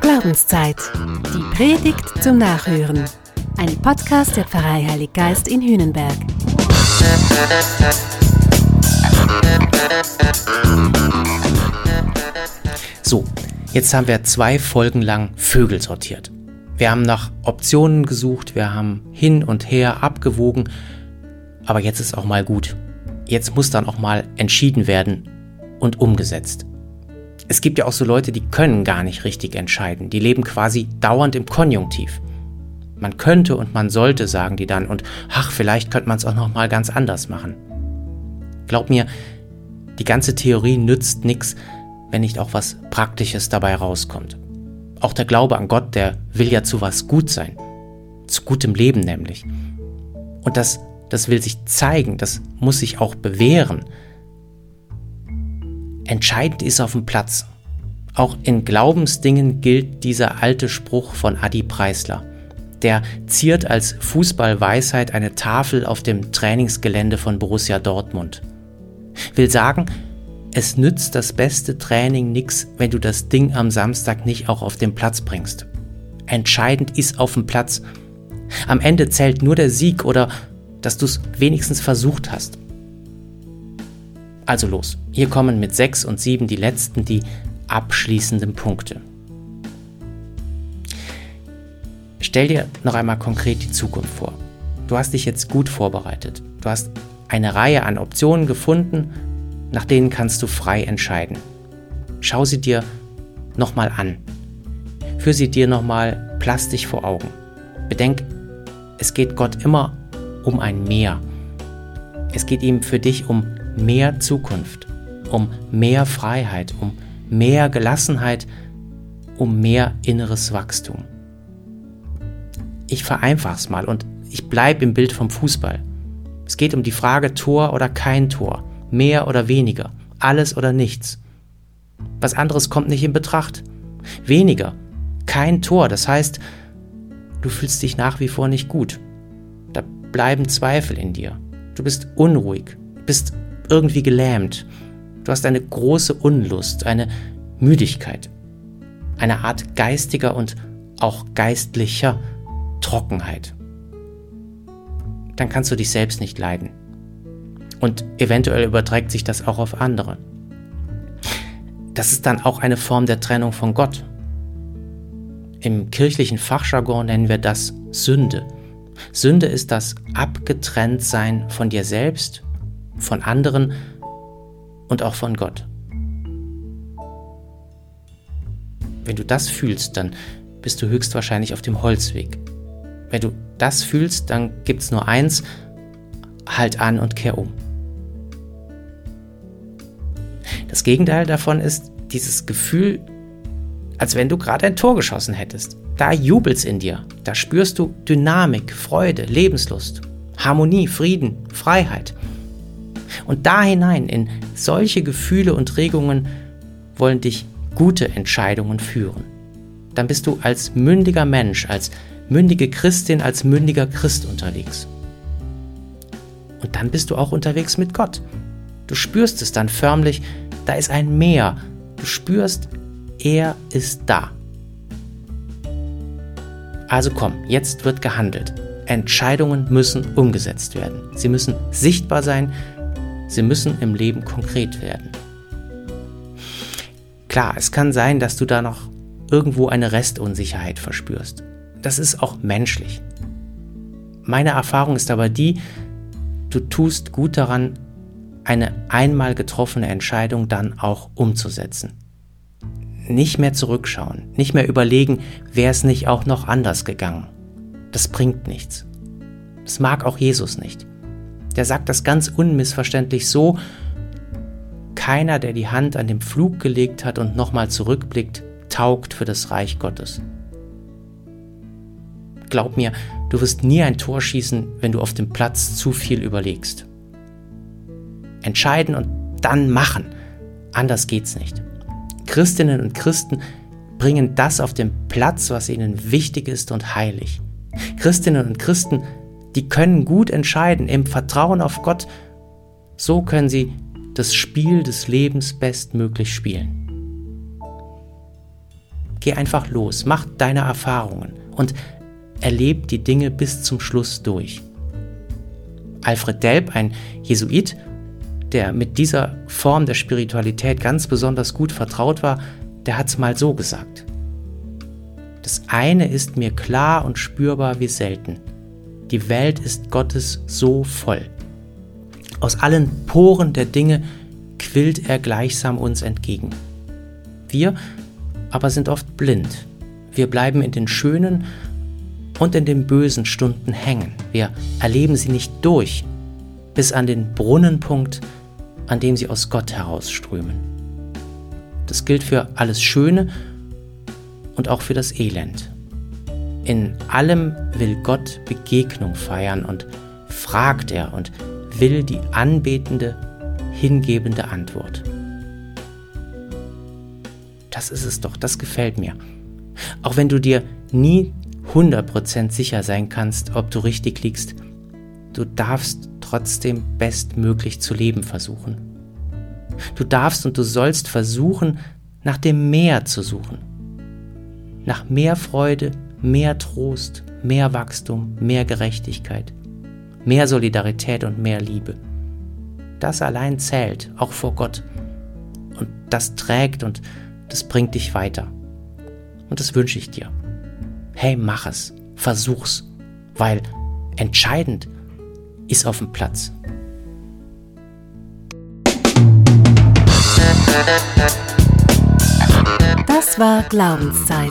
Glaubenszeit. Die Predigt zum Nachhören. Ein Podcast der Pfarrei Heilig Geist in Hühnenberg. So, jetzt haben wir zwei Folgen lang Vögel sortiert. Wir haben nach Optionen gesucht, wir haben hin und her abgewogen, aber jetzt ist auch mal gut. Jetzt muss dann auch mal entschieden werden und umgesetzt. Es gibt ja auch so Leute, die können gar nicht richtig entscheiden. Die leben quasi dauernd im Konjunktiv. Man könnte und man sollte, sagen die dann, und ach, vielleicht könnte man es auch noch mal ganz anders machen. Glaub mir, die ganze Theorie nützt nichts, wenn nicht auch was Praktisches dabei rauskommt. Auch der Glaube an Gott, der will ja zu was gut sein. Zu gutem Leben nämlich. Und das, das will sich zeigen, das muss sich auch bewähren. Entscheidend ist auf dem Platz. Auch in Glaubensdingen gilt dieser alte Spruch von Adi Preisler. Der ziert als Fußballweisheit eine Tafel auf dem Trainingsgelände von Borussia Dortmund. Will sagen, es nützt das beste Training nichts, wenn du das Ding am Samstag nicht auch auf den Platz bringst. Entscheidend ist auf dem Platz. Am Ende zählt nur der Sieg oder dass du es wenigstens versucht hast. Also los, hier kommen mit 6 und 7 die letzten, die abschließenden Punkte. Stell dir noch einmal konkret die Zukunft vor. Du hast dich jetzt gut vorbereitet. Du hast eine Reihe an Optionen gefunden, nach denen kannst du frei entscheiden. Schau sie dir nochmal an. Führ sie dir nochmal plastisch vor Augen. Bedenk, es geht Gott immer um ein Mehr. Es geht ihm für dich um mehr Zukunft, um mehr Freiheit, um mehr Gelassenheit, um mehr inneres Wachstum. Ich vereinfache es mal und ich bleibe im Bild vom Fußball. Es geht um die Frage Tor oder kein Tor, mehr oder weniger, alles oder nichts. Was anderes kommt nicht in Betracht. Weniger, kein Tor, das heißt, du fühlst dich nach wie vor nicht gut. Da bleiben Zweifel in dir. Du bist unruhig, bist irgendwie gelähmt. Du hast eine große Unlust, eine Müdigkeit, eine Art geistiger und auch geistlicher Trockenheit. Dann kannst du dich selbst nicht leiden. Und eventuell überträgt sich das auch auf andere. Das ist dann auch eine Form der Trennung von Gott. Im kirchlichen Fachjargon nennen wir das Sünde. Sünde ist das Abgetrenntsein von dir selbst von anderen und auch von Gott. Wenn du das fühlst, dann bist du höchstwahrscheinlich auf dem Holzweg. Wenn du das fühlst, dann gibt es nur eins, halt an und kehr um. Das Gegenteil davon ist dieses Gefühl, als wenn du gerade ein Tor geschossen hättest. Da jubelt's in dir. Da spürst du Dynamik, Freude, Lebenslust, Harmonie, Frieden, Freiheit. Und da hinein, in solche Gefühle und Regungen, wollen dich gute Entscheidungen führen. Dann bist du als mündiger Mensch, als mündige Christin, als mündiger Christ unterwegs. Und dann bist du auch unterwegs mit Gott. Du spürst es dann förmlich, da ist ein Meer. Du spürst, er ist da. Also komm, jetzt wird gehandelt. Entscheidungen müssen umgesetzt werden. Sie müssen sichtbar sein, Sie müssen im Leben konkret werden. Klar, es kann sein, dass du da noch irgendwo eine Restunsicherheit verspürst. Das ist auch menschlich. Meine Erfahrung ist aber die, du tust gut daran, eine einmal getroffene Entscheidung dann auch umzusetzen. Nicht mehr zurückschauen, nicht mehr überlegen, wäre es nicht auch noch anders gegangen. Das bringt nichts. Das mag auch Jesus nicht. Der sagt das ganz unmissverständlich so, keiner, der die Hand an den Flug gelegt hat und nochmal zurückblickt, taugt für das Reich Gottes. Glaub mir, du wirst nie ein Tor schießen, wenn du auf dem Platz zu viel überlegst. Entscheiden und dann machen. Anders geht's nicht. Christinnen und Christen bringen das auf den Platz, was ihnen wichtig ist und heilig. Christinnen und Christen die können gut entscheiden im Vertrauen auf Gott. So können sie das Spiel des Lebens bestmöglich spielen. Geh einfach los, mach deine Erfahrungen und erleb die Dinge bis zum Schluss durch. Alfred Delp, ein Jesuit, der mit dieser Form der Spiritualität ganz besonders gut vertraut war, der hat es mal so gesagt. Das eine ist mir klar und spürbar wie selten. Die Welt ist Gottes so voll. Aus allen Poren der Dinge quillt er gleichsam uns entgegen. Wir aber sind oft blind. Wir bleiben in den schönen und in den bösen Stunden hängen. Wir erleben sie nicht durch, bis an den Brunnenpunkt, an dem sie aus Gott herausströmen. Das gilt für alles Schöne und auch für das Elend. In allem will Gott Begegnung feiern und fragt er und will die anbetende, hingebende Antwort. Das ist es doch, das gefällt mir. Auch wenn du dir nie 100% sicher sein kannst, ob du richtig liegst, du darfst trotzdem bestmöglich zu leben versuchen. Du darfst und du sollst versuchen, nach dem Meer zu suchen. Nach mehr Freude, mehr Trost, mehr Wachstum, mehr Gerechtigkeit, mehr Solidarität und mehr Liebe. Das allein zählt, auch vor Gott. Und das trägt und das bringt dich weiter. Und das wünsche ich dir. Hey, mach es, versuch's, weil entscheidend ist auf dem Platz. Das war Glaubenszeit.